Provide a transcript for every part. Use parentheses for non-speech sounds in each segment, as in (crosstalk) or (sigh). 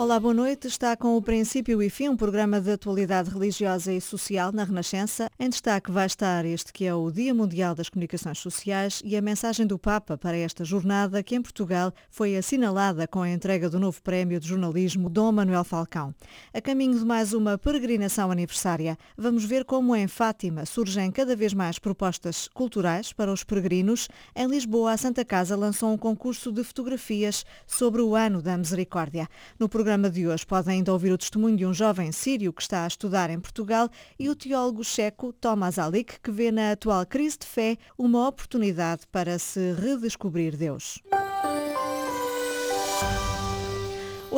Olá, boa noite. Está com o Princípio e Fim, um programa de atualidade religiosa e social na Renascença. Em destaque vai estar este que é o Dia Mundial das Comunicações Sociais e a mensagem do Papa para esta jornada que em Portugal foi assinalada com a entrega do novo prémio de jornalismo Dom Manuel Falcão. A caminho de mais uma peregrinação aniversária, vamos ver como em Fátima surgem cada vez mais propostas culturais para os peregrinos. Em Lisboa, a Santa Casa lançou um concurso de fotografias sobre o ano da misericórdia. No programa programa de hoje podem ainda ouvir o testemunho de um jovem sírio que está a estudar em Portugal e o teólogo checo Thomas Alik, que vê na atual crise de fé uma oportunidade para se redescobrir Deus.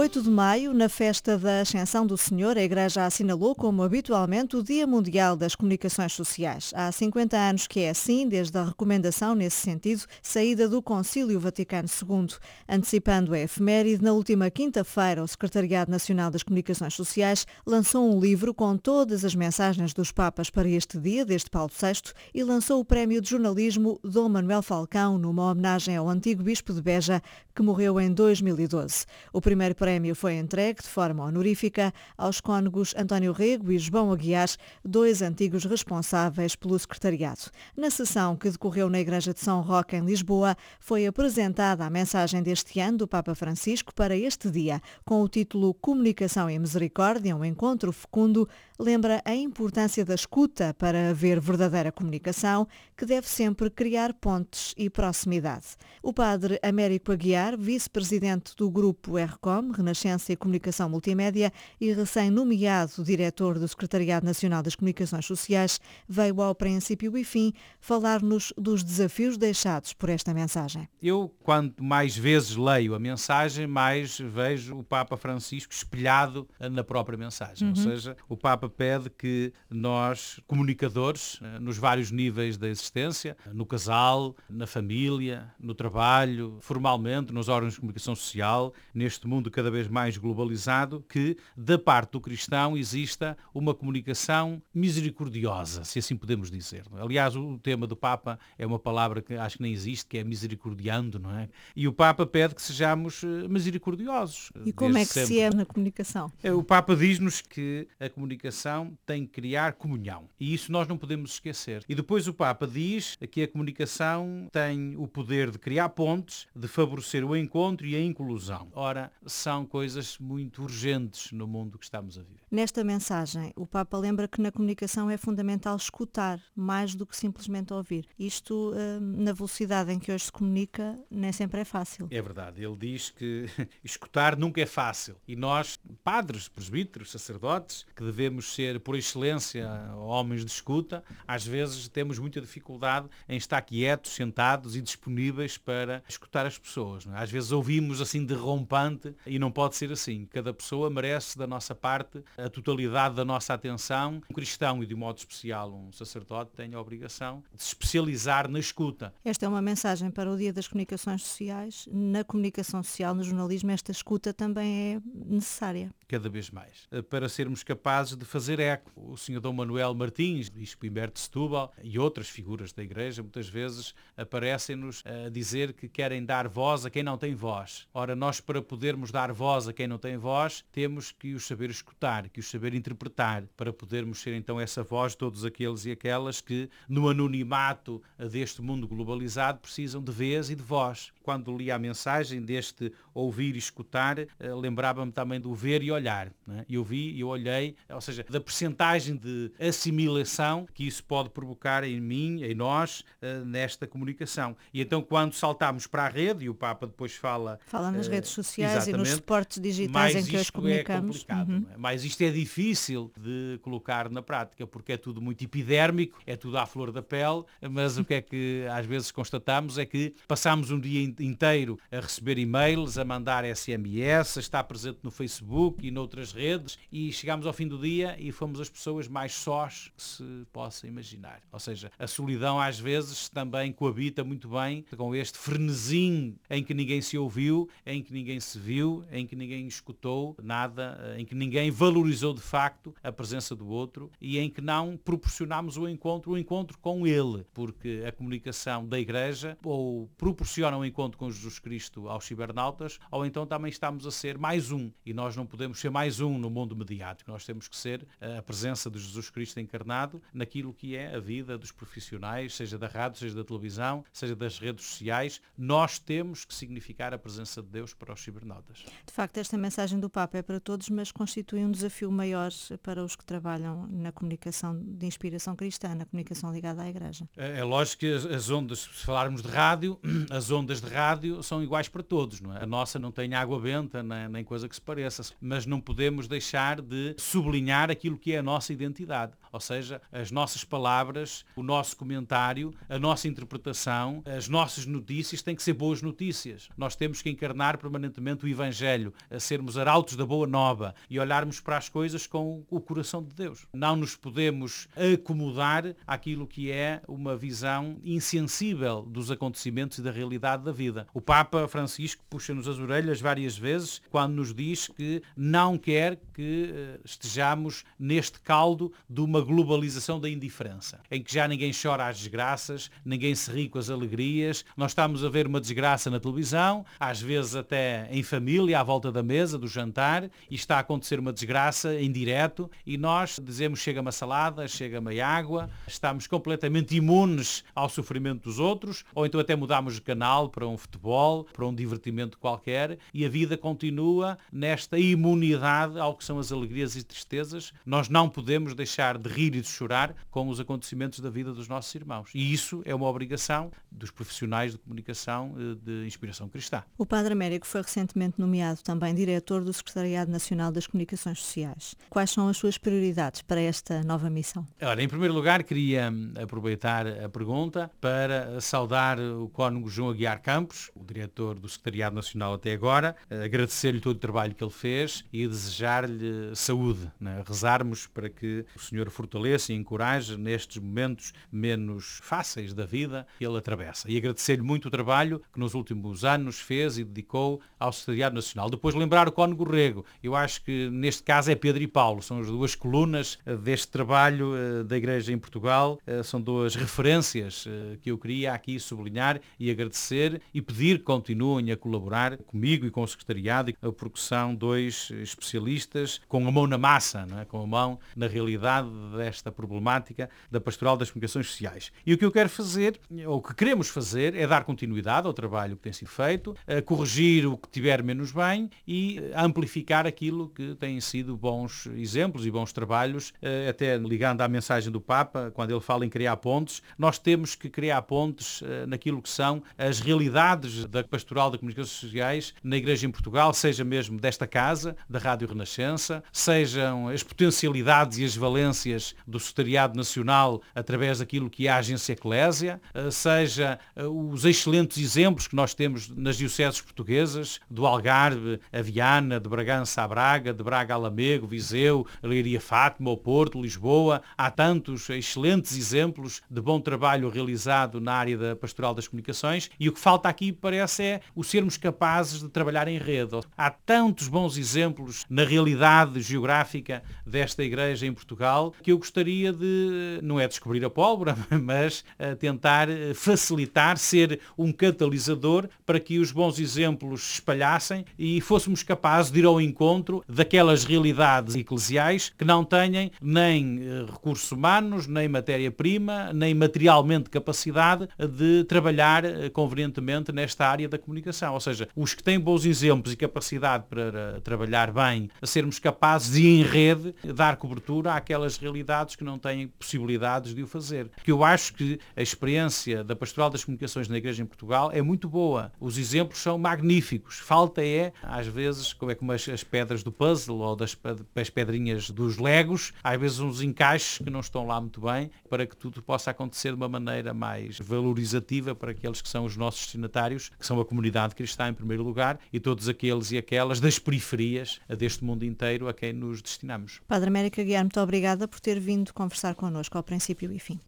8 de maio, na festa da Ascensão do Senhor, a Igreja assinalou, como habitualmente, o Dia Mundial das Comunicações Sociais. Há 50 anos que é assim, desde a recomendação nesse sentido, saída do Concílio Vaticano II. Antecipando a efeméride, na última quinta-feira, o Secretariado Nacional das Comunicações Sociais lançou um livro com todas as mensagens dos Papas para este dia, desde Paulo VI, e lançou o Prémio de Jornalismo Dom Manuel Falcão, numa homenagem ao antigo Bispo de Beja, que morreu em 2012. O primeiro prémio foi entregue de forma honorífica aos cônegos António Rego e João Aguiar, dois antigos responsáveis pelo secretariado. Na sessão que decorreu na Igreja de São Roque, em Lisboa, foi apresentada a mensagem deste ano do Papa Francisco para este dia, com o título Comunicação e Misericórdia, um encontro fecundo, lembra a importância da escuta para haver verdadeira comunicação, que deve sempre criar pontes e proximidade. O padre Américo Aguiar, vice-presidente do grupo RCOM, Renascença e Comunicação Multimédia e recém-nomeado diretor do Secretariado Nacional das Comunicações Sociais, veio ao princípio e fim falar-nos dos desafios deixados por esta mensagem. Eu, quanto mais vezes leio a mensagem, mais vejo o Papa Francisco espelhado na própria mensagem. Uhum. Ou seja, o Papa pede que nós, comunicadores, eh, nos vários níveis da existência, no casal, na família, no trabalho, formalmente, nos órgãos de comunicação social, neste mundo cada vez mais globalizado, que da parte do cristão exista uma comunicação misericordiosa, se assim podemos dizer. Aliás, o tema do Papa é uma palavra que acho que nem existe, que é misericordiando, não é? E o Papa pede que sejamos eh, misericordiosos. E como é que sempre. se é na comunicação? É, o Papa diz-nos que a comunicação tem que criar comunhão. E isso nós não podemos esquecer. E depois o Papa diz que a comunicação tem o poder de criar pontes, de favorecer o encontro e a inclusão. Ora, são coisas muito urgentes no mundo que estamos a viver. Nesta mensagem, o Papa lembra que na comunicação é fundamental escutar, mais do que simplesmente ouvir. Isto, hum, na velocidade em que hoje se comunica, nem sempre é fácil. É verdade. Ele diz que (laughs) escutar nunca é fácil. E nós, padres, presbíteros, sacerdotes, que devemos ser, por excelência, homens de escuta, às vezes temos muita dificuldade em estar quietos, sentados e disponíveis para escutar as pessoas. É? Às vezes ouvimos assim derrompante e não pode ser assim. Cada pessoa merece da nossa parte a totalidade da nossa atenção. Um cristão e de modo especial um sacerdote tem a obrigação de se especializar na escuta. Esta é uma mensagem para o Dia das Comunicações Sociais. Na comunicação social, no jornalismo, esta escuta também é necessária. Cada vez mais. Para sermos capazes de fazer eco. O Sr. Dom Manuel Martins, Bispo Humberto de Setúbal e outras figuras da Igreja muitas vezes aparecem-nos a dizer que querem dar voz a quem não tem voz. Ora, nós para podermos dar voz a quem não tem voz, temos que os saber escutar, que os saber interpretar, para podermos ser então essa voz de todos aqueles e aquelas que no anonimato deste mundo globalizado precisam de vez e de voz. Quando li a mensagem deste ouvir e escutar, eh, lembrava-me também do ver e olhar. Né? Eu vi e eu olhei, ou seja, da percentagem de assimilação que isso pode provocar em mim, em nós, eh, nesta comunicação. E então quando saltamos para a rede, e o Papa depois fala... Fala nas uh, redes sociais e nos suportes digitais em que hoje é comunicamos. É uhum. é? Mas isto é difícil de colocar na prática, porque é tudo muito epidérmico, é tudo à flor da pele, mas o que é que às vezes constatamos é que passamos um dia inteiro a receber e-mails, a mandar SMS, a estar presente no Facebook e noutras redes, e chegamos ao fim do dia e fomos as pessoas mais sós que se possa imaginar. Ou seja, a solidão às vezes também coabita muito bem com este frenesim em que ninguém se ouviu, em que ninguém se viu, em que ninguém escutou nada, em que ninguém valorizou de facto a presença do outro e em que não proporcionamos o encontro, o encontro com ele, porque a comunicação da Igreja ou proporciona um encontro encontro com Jesus Cristo aos cibernautas, ou então também estamos a ser mais um. E nós não podemos ser mais um no mundo mediático. Nós temos que ser a presença de Jesus Cristo encarnado naquilo que é a vida dos profissionais, seja da rádio, seja da televisão, seja das redes sociais. Nós temos que significar a presença de Deus para os cibernautas. De facto, esta mensagem do Papa é para todos, mas constitui um desafio maior para os que trabalham na comunicação de inspiração cristã, na comunicação ligada à Igreja. É, é lógico que as ondas, se falarmos de rádio, (clears throat) as ondas de rádio são iguais para todos. Não é? A nossa não tem água benta, nem, nem coisa que se pareça, mas não podemos deixar de sublinhar aquilo que é a nossa identidade. Ou seja, as nossas palavras, o nosso comentário, a nossa interpretação, as nossas notícias têm que ser boas notícias. Nós temos que encarnar permanentemente o Evangelho, a sermos arautos da boa nova e olharmos para as coisas com o coração de Deus. Não nos podemos acomodar àquilo que é uma visão insensível dos acontecimentos e da realidade da vida. O Papa Francisco puxa-nos as orelhas várias vezes quando nos diz que não quer que eh, estejamos neste caldo de uma globalização da indiferença, em que já ninguém chora às desgraças, ninguém se ri com as alegrias, nós estamos a ver uma desgraça na televisão, às vezes até em família, à volta da mesa, do jantar, e está a acontecer uma desgraça em direto, e nós dizemos chega-me a salada, chega-me a água, estamos completamente imunes ao sofrimento dos outros, ou então até mudamos de canal para um futebol, para um divertimento qualquer, e a vida continua nesta imunidade ao que são as alegrias e tristezas. Nós não podemos deixar de rir e de chorar com os acontecimentos da vida dos nossos irmãos. E isso é uma obrigação dos profissionais de comunicação eh, de inspiração cristã. O Padre Américo foi recentemente nomeado também diretor do Secretariado Nacional das Comunicações Sociais. Quais são as suas prioridades para esta nova missão? Ora, em primeiro lugar, queria hum, aproveitar a pergunta para saudar o Cónigo João Aguiar Campos, o diretor do Secretariado Nacional até agora, agradecer-lhe todo o trabalho que ele fez e desejar-lhe saúde, né? rezarmos para que o Senhor fortaleça e encoraje nestes momentos menos fáceis da vida que ele atravessa. E agradecer-lhe muito o trabalho que nos últimos anos fez e dedicou ao Secretariado Nacional. Depois lembrar o Cónigo Rego. Eu acho que neste caso é Pedro e Paulo. São as duas colunas eh, deste trabalho eh, da Igreja em Portugal. Eh, são duas referências que eu queria aqui sublinhar e agradecer e pedir que continuem a colaborar comigo e com o Secretariado, porque são dois especialistas com a mão na massa, é? com a mão na realidade desta problemática da pastoral das comunicações sociais. E o que eu quero fazer, ou o que queremos fazer, é dar continuidade ao trabalho que tem sido feito, corrigir o que tiver menos bem e amplificar aquilo que têm sido bons exemplos e bons trabalhos, eh, até ligando à mensagem do Papa, quando ele fala em criar pontes, nós temos que criar pontes eh, naquilo que são as realidades da pastoral das comunicações sociais na Igreja em Portugal, seja mesmo desta casa, da Rádio Renascença, sejam as potencialidades e as valências do Secretariado Nacional através daquilo que é a Agência Eclésia, eh, seja os excelentes exemplos que nós temos nas dioceses portuguesas, do Algarve a Viana, de Bragança a Braga, de Braga a Lamego, Viseu, Leiria Fátima, o Porto, Lisboa. Há tantos excelentes exemplos de bom trabalho realizado na área da pastoral das comunicações e o que falta aqui parece é o sermos capazes de trabalhar em rede. Há tantos bons exemplos na realidade geográfica desta igreja em Portugal que eu gostaria de, não é descobrir a pólvora, (laughs) mas eh, tentar eh, facilitar, ser um catalisador para que os bons exemplos se espalhassem e fôssemos capazes de ir ao encontro daquelas realidades eclesiais que não têm nem eh, recursos humanos, nem matéria-prima, nem materialmente capacidade de trabalhar convenientemente nesta área da comunicação. Ou seja, os que têm bons exemplos e capacidade para trabalhar bem, a sermos capazes de, em rede, dar cobertura àquelas realidades que não têm possibilidades de o fazer. Porque eu acho que a experiência da Pastoral das Comunicações na Igreja em Portugal é muito boa. Os exemplos são magníficos. Falta é, às vezes, como é como as, as pedras do puzzle ou das, das pedrinhas dos legos, às vezes uns encaixes que não estão lá muito bem, para que tudo possa acontecer de uma maneira mais valorizativa para aqueles que são os nossos destinatários, que são a comunidade cristã em primeiro lugar, e todos aqueles e aquelas das periferias deste mundo inteiro a quem nos destinamos. Padre América Guiar, muito obrigada por ter vindo conversar connosco ao princípio e fim.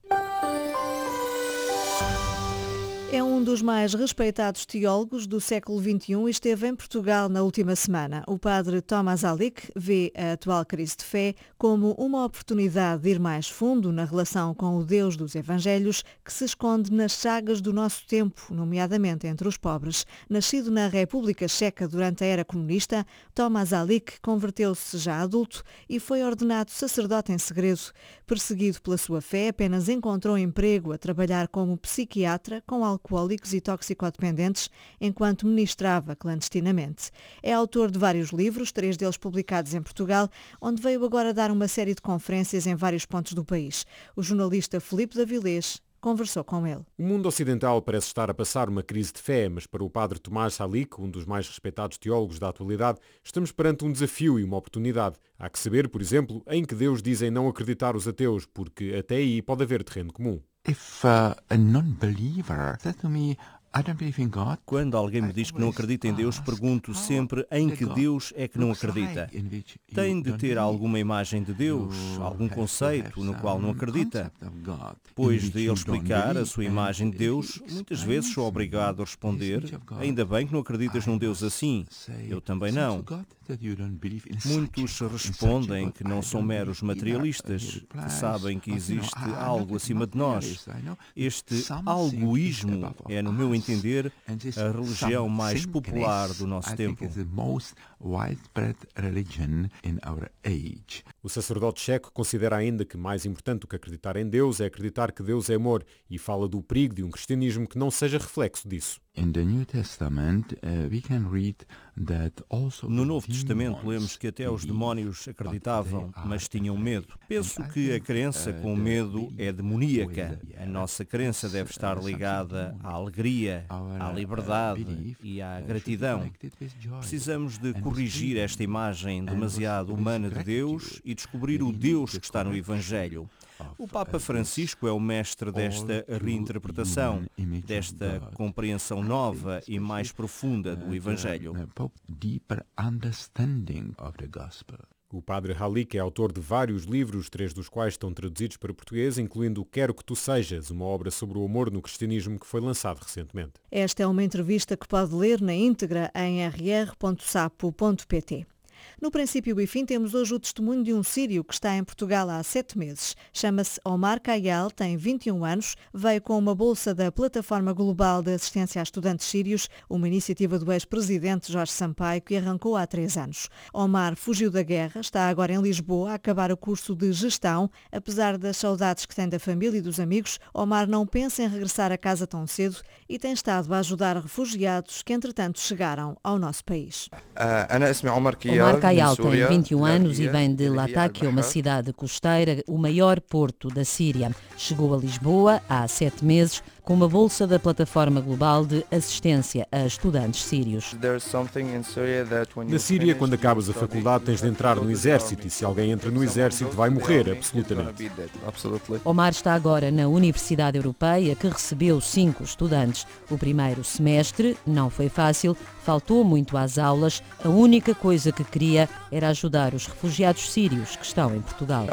É um dos mais respeitados teólogos do século XXI esteve em Portugal na última semana. O padre Thomas Alick vê a atual crise de fé como uma oportunidade de ir mais fundo na relação com o Deus dos Evangelhos que se esconde nas chagas do nosso tempo, nomeadamente entre os pobres. Nascido na República Checa durante a era comunista, Thomas Alick converteu-se já adulto e foi ordenado sacerdote em segredo. Perseguido pela sua fé, apenas encontrou emprego a trabalhar como psiquiatra com alcoólicos e toxicodependentes enquanto ministrava clandestinamente. É autor de vários livros, três deles publicados em Portugal, onde veio agora dar uma série de conferências em vários pontos do país. O jornalista Felipe Davilés conversou com ele. O mundo ocidental parece estar a passar uma crise de fé, mas para o padre Tomás Salik, um dos mais respeitados teólogos da atualidade, estamos perante um desafio e uma oportunidade. Há que saber, por exemplo, em que Deus dizem não acreditar os ateus, porque até aí pode haver terreno comum. If uh, a non-believer said to me, quando alguém me diz que não acredita em Deus, pergunto sempre em que Deus é que não acredita. Tem de ter alguma imagem de Deus, algum conceito no qual não acredita. Pois de ele explicar a sua imagem de Deus, muitas vezes sou obrigado a responder, ainda bem que não acreditas num Deus assim. Eu também não. Muitos respondem que não são meros materialistas, que sabem que existe algo acima de nós. Este algoísmo é, no meu entender, a religião mais popular do nosso tempo. O sacerdote checo considera ainda que mais importante do que acreditar em Deus é acreditar que Deus é amor e fala do perigo de um cristianismo que não seja reflexo disso. Uh, no Novo Testamento lemos que até os demónios acreditavam, mas tinham medo. Penso que a crença uh, com medo é demoníaca. A nossa crença deve estar ligada à alegria, à uh, liberdade e à gratidão. Precisamos de corrigir esta imagem demasiado humana de Deus e descobrir o Deus que está no Evangelho. O Papa Francisco é o mestre desta reinterpretação, desta compreensão nova e mais profunda do Evangelho. O padre Halik é autor de vários livros, três dos quais estão traduzidos para português, incluindo Quero que tu sejas, uma obra sobre o amor no cristianismo que foi lançado recentemente. Esta é uma entrevista que pode ler na íntegra em rr.sapo.pt. No princípio e fim temos hoje o testemunho de um sírio que está em Portugal há sete meses. Chama-se Omar Kayal, tem 21 anos, veio com uma bolsa da Plataforma Global de Assistência a Estudantes Sírios, uma iniciativa do ex-presidente Jorge Sampaio que arrancou há três anos. Omar fugiu da guerra, está agora em Lisboa a acabar o curso de gestão. Apesar das saudades que tem da família e dos amigos, Omar não pensa em regressar a casa tão cedo e tem estado a ajudar refugiados que entretanto chegaram ao nosso país. Uh, Omar Kayal tem 21 anos e vem de Latakia, uma cidade costeira, o maior porto da Síria. Chegou a Lisboa há sete meses com uma bolsa da Plataforma Global de Assistência a Estudantes Sírios. Na Síria, quando acabas a faculdade, tens de entrar no exército e se alguém entra no exército vai morrer, absolutamente. Omar está agora na Universidade Europeia, que recebeu cinco estudantes. O primeiro semestre não foi fácil, faltou muito às aulas, a única coisa que queria era ajudar os refugiados sírios que estão em Portugal.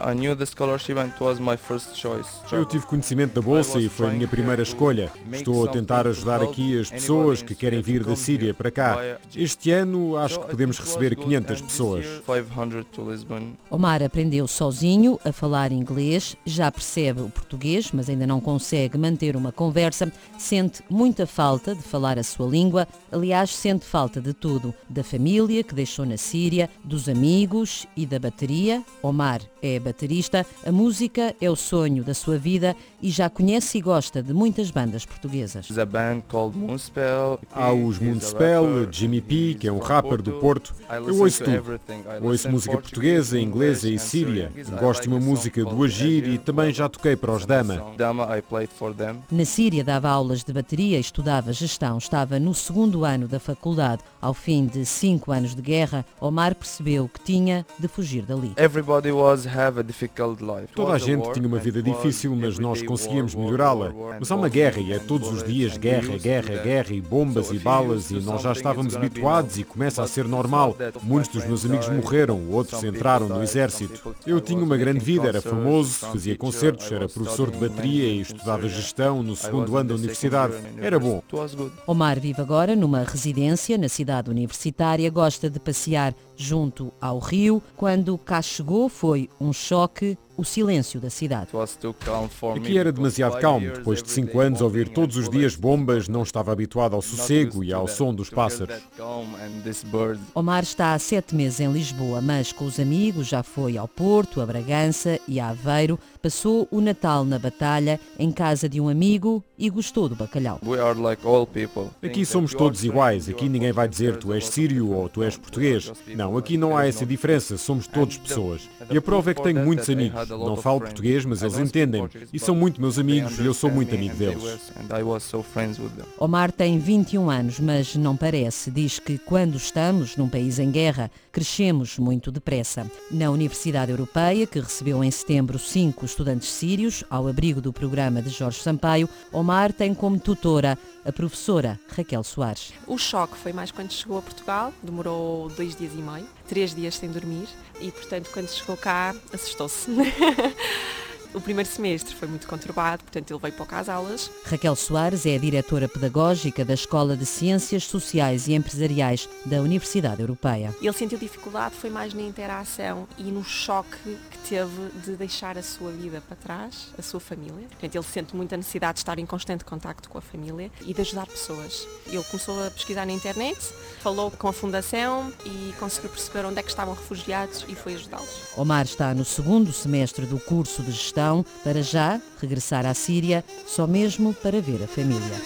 Eu tive conhecimento da bolsa e foi a minha primeira escolha escolha. Estou a tentar ajudar aqui as pessoas que querem vir da Síria para cá. Este ano acho que podemos receber 500 pessoas. Omar aprendeu sozinho a falar inglês, já percebe o português, mas ainda não consegue manter uma conversa. Sente muita falta de falar a sua língua. Aliás, sente falta de tudo: da família que deixou na Síria, dos amigos e da bateria. Omar é baterista, a música é o sonho da sua vida e já conhece e gosta de muitas das bandas portuguesas. Há os Moonspell, Jimmy P, que é um rapper do Porto. Eu ouço tudo. Ouço música portuguesa, inglesa e síria. Gosto de uma música do Agir e também já toquei para os Dama. Na Síria dava aulas de bateria e estudava gestão. Estava no segundo ano da faculdade. Ao fim de cinco anos de guerra, Omar percebeu que tinha de fugir dali. Toda a gente tinha uma vida difícil, mas nós conseguíamos melhorá-la. Mas há uma guerra e é todos os dias guerra, guerra, guerra e bombas e balas e nós já estávamos habituados e começa a ser normal. Muitos dos meus amigos morreram, outros entraram no exército. Eu tinha uma grande vida, era famoso, fazia concertos, era professor de bateria e estudava gestão no segundo ano da universidade. Era bom. Omar vive agora numa residência na cidade universitária, gosta de passear junto ao rio. Quando cá chegou foi um choque o silêncio da cidade. Aqui era demasiado calmo. Depois de cinco anos ouvir todos os dias bombas, não estava habituado ao sossego e ao som dos pássaros. Omar está há sete meses em Lisboa, mas com os amigos já foi ao Porto, a Bragança e a Aveiro. Passou o Natal na Batalha, em casa de um amigo e gostou do bacalhau. Aqui somos todos iguais. Aqui ninguém vai dizer tu és sírio ou tu és português. Não, aqui não há essa diferença. Somos todos pessoas. E a prova é que tenho muitos amigos. Não falo português, mas eles entendem-me. E são muito meus amigos e eu sou muito amigo deles. Omar tem 21 anos, mas não parece. Diz que quando estamos num país em guerra, crescemos muito depressa. Na Universidade Europeia, que recebeu em setembro cinco estudantes sírios, ao abrigo do programa de Jorge Sampaio, Omar tem como tutora a professora Raquel Soares. O choque foi mais quando chegou a Portugal, demorou dois dias e meio, três dias sem dormir e, portanto, quando chegou cá, assustou-se. (laughs) O primeiro semestre foi muito conturbado, portanto ele veio poucas aulas. Raquel Soares é a diretora pedagógica da Escola de Ciências Sociais e Empresariais da Universidade Europeia. Ele sentiu dificuldade, foi mais na interação e no choque que teve de deixar a sua vida para trás, a sua família. Portanto, ele sente muita necessidade de estar em constante contacto com a família e de ajudar pessoas. Ele começou a pesquisar na internet, falou com a fundação e conseguiu perceber onde é que estavam refugiados e foi ajudá-los. Omar está no segundo semestre do curso de gestão para já regressar à Síria, só mesmo para ver a família.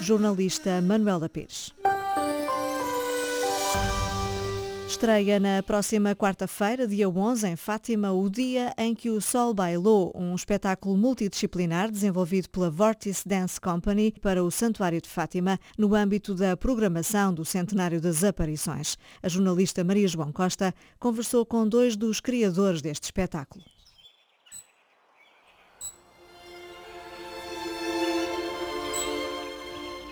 Jornalista Manuela Pires. Estreia na próxima quarta-feira, dia 11, em Fátima, o dia em que o Sol bailou, um espetáculo multidisciplinar desenvolvido pela Vortice Dance Company para o Santuário de Fátima, no âmbito da programação do Centenário das Aparições. A jornalista Maria João Costa conversou com dois dos criadores deste espetáculo.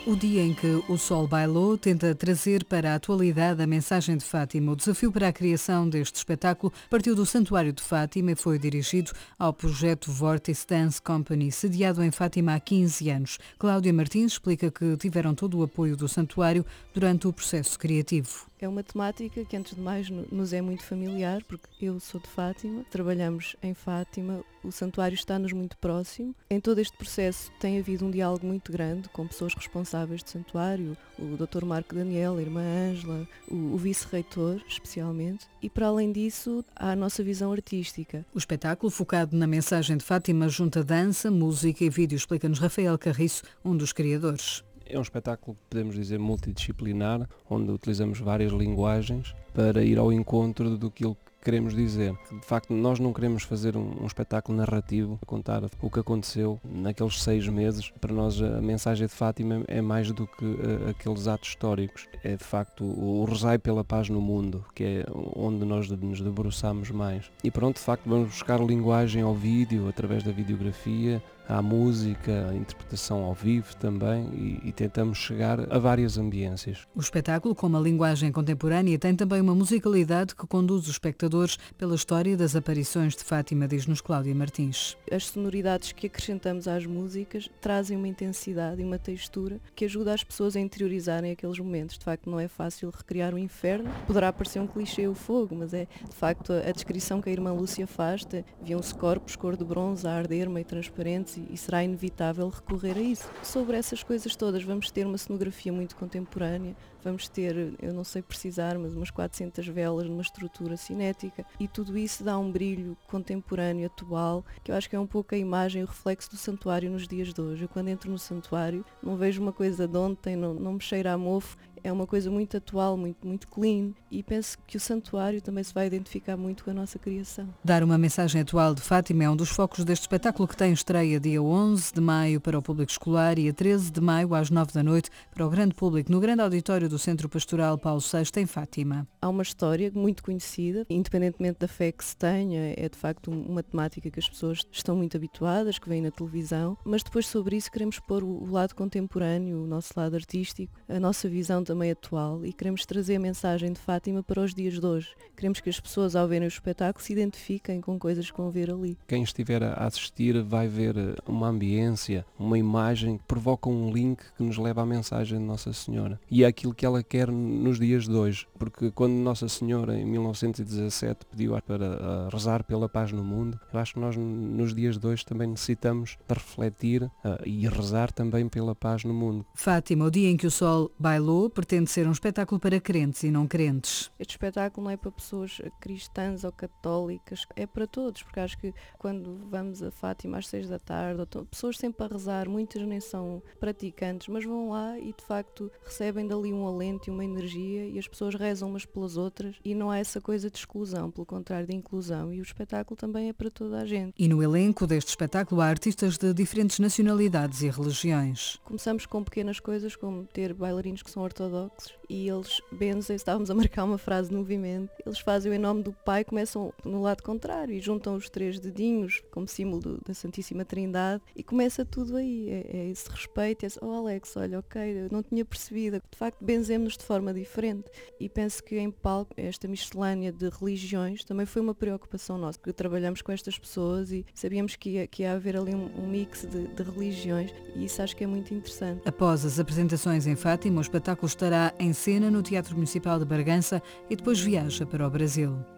O dia em que o Sol bailou tenta trazer para a atualidade a mensagem de Fátima. O desafio para a criação deste espetáculo partiu do Santuário de Fátima e foi dirigido ao projeto Vortex Dance Company, sediado em Fátima há 15 anos. Cláudia Martins explica que tiveram todo o apoio do santuário durante o processo criativo. É uma temática que, antes de mais, nos é muito familiar, porque eu sou de Fátima, trabalhamos em Fátima, o santuário está-nos muito próximo. Em todo este processo tem havido um diálogo muito grande com pessoas responsáveis do santuário, o Dr. Marco Daniel, a irmã Ângela, o, o vice-reitor, especialmente, e para além disso, há a nossa visão artística. O espetáculo, focado na mensagem de Fátima, junta dança, música e vídeo, explica-nos Rafael Carriço, um dos criadores. É um espetáculo, podemos dizer, multidisciplinar, onde utilizamos várias linguagens para ir ao encontro do que queremos dizer. De facto, nós não queremos fazer um, um, espetáculo narrativo, contar o que aconteceu naqueles seis meses. Para nós, a mensagem de Fátima é mais do que uh, aqueles atos históricos. É, de facto, o, o rezai pela paz no mundo, que é onde nós nos debruçamos mais. E pronto, de facto, vamos buscar linguagem ao vídeo, através da videografia, à música, à interpretação ao vivo também e, e, tentamos chegar a várias ambiências. O espetáculo, com uma linguagem contemporânea, tem também uma musicalidade que conduz os espectadores pela história das aparições de Fátima, diz-nos Cláudia Martins. As sonoridades que acrescentamos às músicas trazem uma intensidade e uma textura que ajuda as pessoas a interiorizarem aqueles momentos. De facto, não é fácil recriar o inferno. Poderá parecer um clichê o fogo, mas é de facto a descrição que a irmã Lúcia faz. Viam-se corpos cor de bronze a arder, meio transparentes e, será inevitável recorrer a isso. Sobre essas coisas todas, vamos ter uma cenografia muito contemporânea, vamos ter, eu não sei precisar, mas umas 400 velas numa estrutura cinética e tudo isso dá um brilho contemporâneo, atual, que eu acho que é um pouco a imagem, o reflexo do santuário nos dias de hoje. Eu quando entro no santuário não vejo uma coisa de ontem, não, não me cheira a mofo, é uma coisa muito atual, muito, muito clean e penso que o santuário também se vai identificar muito com a nossa criação. Dar uma mensagem atual de Fátima é um dos focos deste espetáculo que tem estreia dia 11 de maio para o público escolar e a 13 de maio às 9 da noite para o grande público no grande auditório do Centro Pastoral Paulo VI em Fátima. Há uma história muito conhecida, independentemente da fé que se tenha, é de facto uma temática que as pessoas estão muito habituadas, que vêm na televisão, mas depois sobre isso queremos pôr o lado contemporâneo, o nosso lado artístico, a nossa visão também atual e queremos trazer a mensagem de Fátima para os dias de hoje. Queremos que as pessoas ao verem o espetáculo se identifiquem com coisas que vão ver ali. Quem estiver a assistir vai ver eh, uma ambiência, uma imagem que provoca um link que nos leva à mensagem de Nossa Senhora. E é aquilo que ela quer nos dias de hoje, porque quando Nossa Senhora em 1917 pediu para rezar pela paz no mundo, eu acho que nós nos dias de hoje também necessitamos de refletir uh, e rezar também pela paz no mundo. Fátima, o dia em que o sol bailou pretende ser um espetáculo para crentes e não crentes. Este espetáculo não é para pessoas cristãs ou católicas, é para todos, porque acho que quando vamos a Fátima às seis da tarde, pessoas sempre a rezar, muitas nem são praticantes, mas vão lá e de facto recebem dali um alento e uma energia e as pessoas rezam umas pelas outras e não há essa coisa de exclusão, pelo contrário de inclusão e o espetáculo também é para toda a gente. E no elenco deste espetáculo há artistas de diferentes nacionalidades e religiões. Começamos com pequenas coisas como ter bailarinos que são ortodoxos e eles benzem, estávamos a marcar uma frase de movimento, eles fazem o em nome do Pai, começam no lado contrário e juntam os três dedinhos como símbolo do, da Santíssima Trindade e começa tudo aí, é, é esse respeito, é esse, oh Alex, olha, ok, eu não tinha percebido, de facto benzemos-nos de forma diferente e penso que em palco esta miscelânea de religiões também foi uma preocupação nossa, porque trabalhamos com estas pessoas e sabíamos que ia, que ia haver ali um, um mix de, de religiões e isso acho que é muito interessante. Após as apresentações em Fátima, o espetáculo estará em cena no Teatro Municipal de Bargança e depois viaja para o Brasil.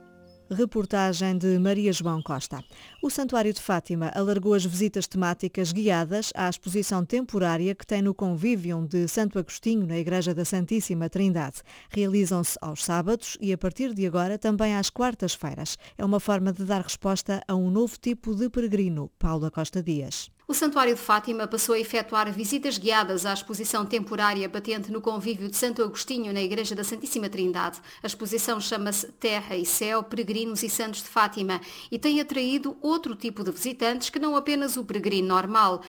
Reportagem de Maria João Costa. O Santuário de Fátima alargou as visitas temáticas guiadas à exposição temporária que tem no Convivium de Santo Agostinho, na Igreja da Santíssima Trindade. Realizam-se aos sábados e, a partir de agora, também às quartas-feiras. É uma forma de dar resposta a um novo tipo de peregrino. Paula Costa Dias. O Santuário de Fátima passou a efetuar visitas guiadas à exposição temporária patente no convívio de Santo Agostinho na Igreja da Santíssima Trindade. A exposição chama-se Terra e Céu, Peregrinos e Santos de Fátima e tem atraído outro tipo de visitantes que não apenas o peregrino normal.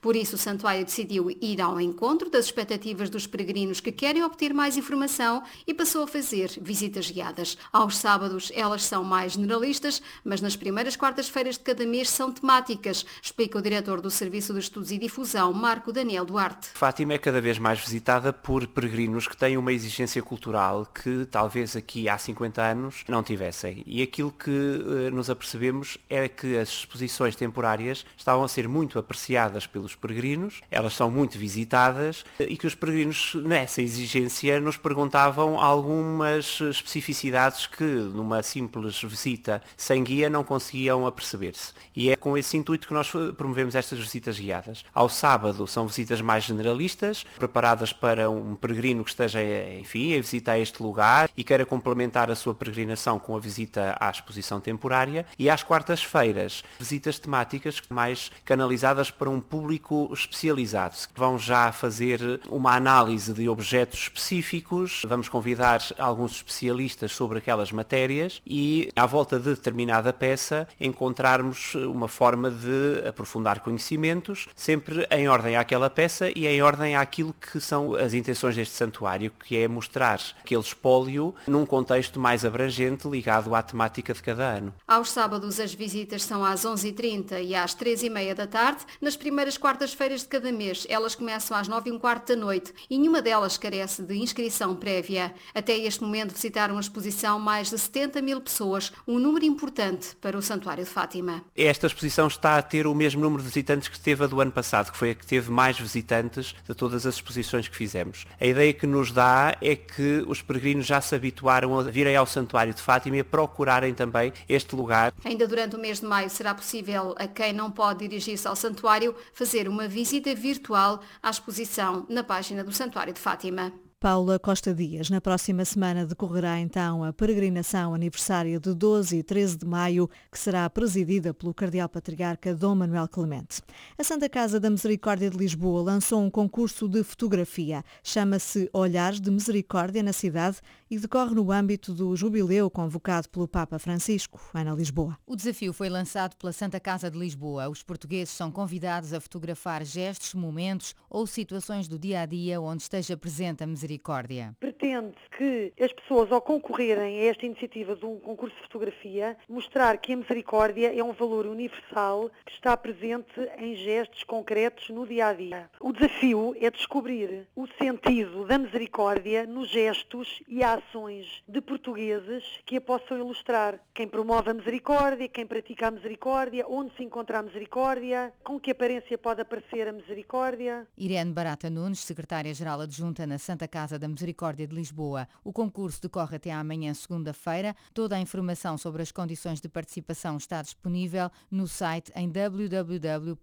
Por isso, o santuário decidiu ir ao encontro das expectativas dos peregrinos que querem obter mais informação e passou a fazer visitas guiadas. Aos sábados, elas são mais generalistas, mas nas primeiras quartas-feiras de cada mês são temáticas, explica o diretor do Serviço de Estudos e Difusão, Marco Daniel Duarte. Fátima é cada vez mais visitada por peregrinos que têm uma exigência cultural que talvez aqui há 50 anos não tivessem. E aquilo que uh, nos apercebemos é que as exposições temporárias estavam a ser muito apreciadas pelos peregrinos, elas são muito visitadas e que os peregrinos nessa exigência nos perguntavam algumas especificidades que numa simples visita sem guia não conseguiam aperceber-se. E é com esse intuito que nós promovemos estas visitas guiadas. Ao sábado são visitas mais generalistas, preparadas para um peregrino que esteja, enfim, a visitar este lugar e queira complementar a sua peregrinação com a visita à exposição temporária. E às quartas-feiras, visitas temáticas mais canalizadas para um público público especializado, que vão já fazer uma análise de objetos específicos, vamos convidar alguns especialistas sobre aquelas matérias e, à volta de determinada peça, encontrarmos uma forma de aprofundar conhecimentos, sempre em ordem àquela peça e em ordem àquilo que são as intenções deste santuário, que é mostrar aquele espólio num contexto mais abrangente ligado à temática de cada ano. Aos sábados as visitas são às 11h30 e às 3h30 da tarde. Nas primeiras as quartas-feiras de cada mês. Elas começam às nove e um quarto da noite e nenhuma delas carece de inscrição prévia. Até este momento visitaram a exposição mais de 70 mil pessoas, um número importante para o Santuário de Fátima. Esta exposição está a ter o mesmo número de visitantes que teve a do ano passado, que foi a que teve mais visitantes de todas as exposições que fizemos. A ideia que nos dá é que os peregrinos já se habituaram a virem ao Santuário de Fátima e a procurarem também este lugar. Ainda durante o mês de maio será possível a quem não pode dirigir-se ao santuário fazer uma visita virtual à exposição na página do Santuário de Fátima. Paula Costa Dias. Na próxima semana decorrerá então a peregrinação aniversária de 12 e 13 de maio, que será presidida pelo Cardeal Patriarca Dom Manuel Clemente. A Santa Casa da Misericórdia de Lisboa lançou um concurso de fotografia. Chama-se Olhares de Misericórdia na Cidade e decorre no âmbito do jubileu convocado pelo Papa Francisco, Ana Lisboa. O desafio foi lançado pela Santa Casa de Lisboa. Os portugueses são convidados a fotografar gestos, momentos ou situações do dia a dia onde esteja presente a misericórdia. Misericórdia. Pretende que as pessoas, ao concorrerem a esta iniciativa de um concurso de fotografia, mostrar que a misericórdia é um valor universal que está presente em gestos concretos no dia a dia. O desafio é descobrir o sentido da misericórdia nos gestos e ações de portugueses que a possam ilustrar. Quem promove a misericórdia, quem pratica a misericórdia, onde se encontra a misericórdia, com que aparência pode aparecer a misericórdia. Irene Barata Nunes, secretária-geral adjunta na Santa Casa da Misericórdia de Lisboa. O concurso decorre até amanhã, segunda-feira. Toda a informação sobre as condições de participação está disponível no site em www.scml.pt.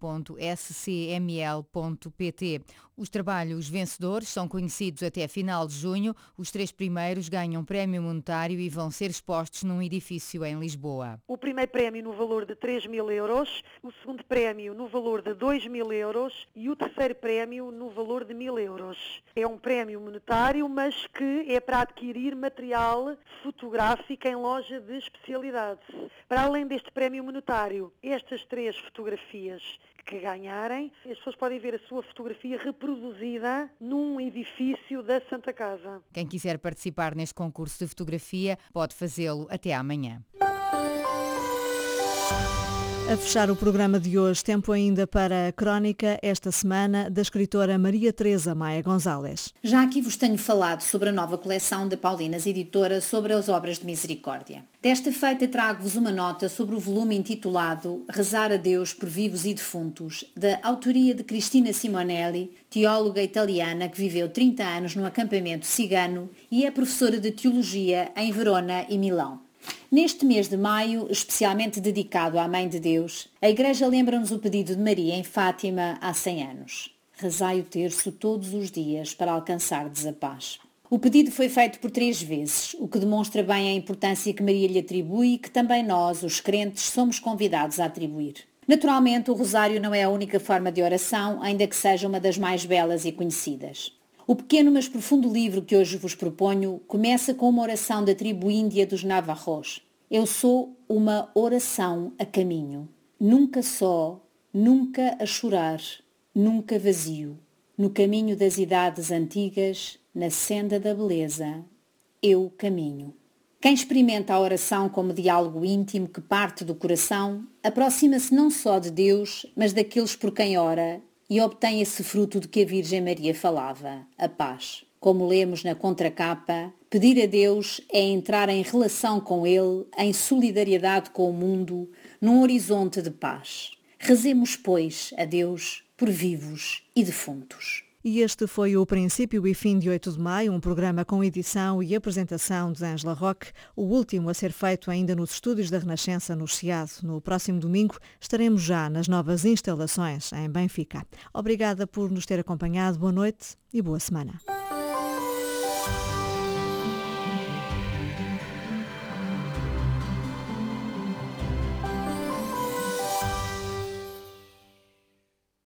Os trabalhos vencedores são conhecidos até final de junho. Os três primeiros ganham prémio monetário e vão ser expostos num edifício em Lisboa. O primeiro prémio no valor de 3 mil euros, o segundo prémio no valor de 2 mil euros e o terceiro prémio no valor de mil euros. É um prémio monetário, mas que é para adquirir material fotográfico em loja de especialidade. Para além deste prémio monetário, estas três fotografias que ganharem, as pessoas podem ver a sua fotografia reproduzida num edifício da Santa Casa. Quem quiser participar neste concurso de fotografia pode fazê-lo até amanhã. A fechar o programa de hoje, tempo ainda para a crónica esta semana da escritora Maria Teresa Maia Gonzalez. Já aqui vos tenho falado sobre a nova coleção da Paulinas Editora sobre as obras de misericórdia. Desta feita trago-vos uma nota sobre o volume intitulado Rezar a Deus por vivos e defuntos, da autoria de Cristina Simonelli, teóloga italiana que viveu 30 anos num acampamento cigano e é professora de teologia em Verona e Milão. Neste mês de maio, especialmente dedicado à Mãe de Deus, a Igreja lembra-nos o pedido de Maria em Fátima há 100 anos. Rezai o terço todos os dias para alcançardes a paz. O pedido foi feito por três vezes, o que demonstra bem a importância que Maria lhe atribui e que também nós, os crentes, somos convidados a atribuir. Naturalmente, o rosário não é a única forma de oração, ainda que seja uma das mais belas e conhecidas. O pequeno mas profundo livro que hoje vos proponho começa com uma oração da tribo índia dos Navarros. Eu sou uma oração a caminho, nunca só, nunca a chorar, nunca vazio, no caminho das idades antigas, na senda da beleza, eu caminho. Quem experimenta a oração como diálogo íntimo que parte do coração, aproxima-se não só de Deus, mas daqueles por quem ora e obtém esse fruto de que a Virgem Maria falava, a paz. Como lemos na contracapa, pedir a Deus é entrar em relação com Ele, em solidariedade com o mundo, num horizonte de paz. Rezemos, pois, a Deus por vivos e defuntos. E este foi o Princípio e Fim de 8 de Maio, um programa com edição e apresentação de Angela Roque, o último a ser feito ainda nos estúdios da Renascença no Chiado. No próximo domingo estaremos já nas novas instalações em Benfica. Obrigada por nos ter acompanhado, boa noite e boa semana.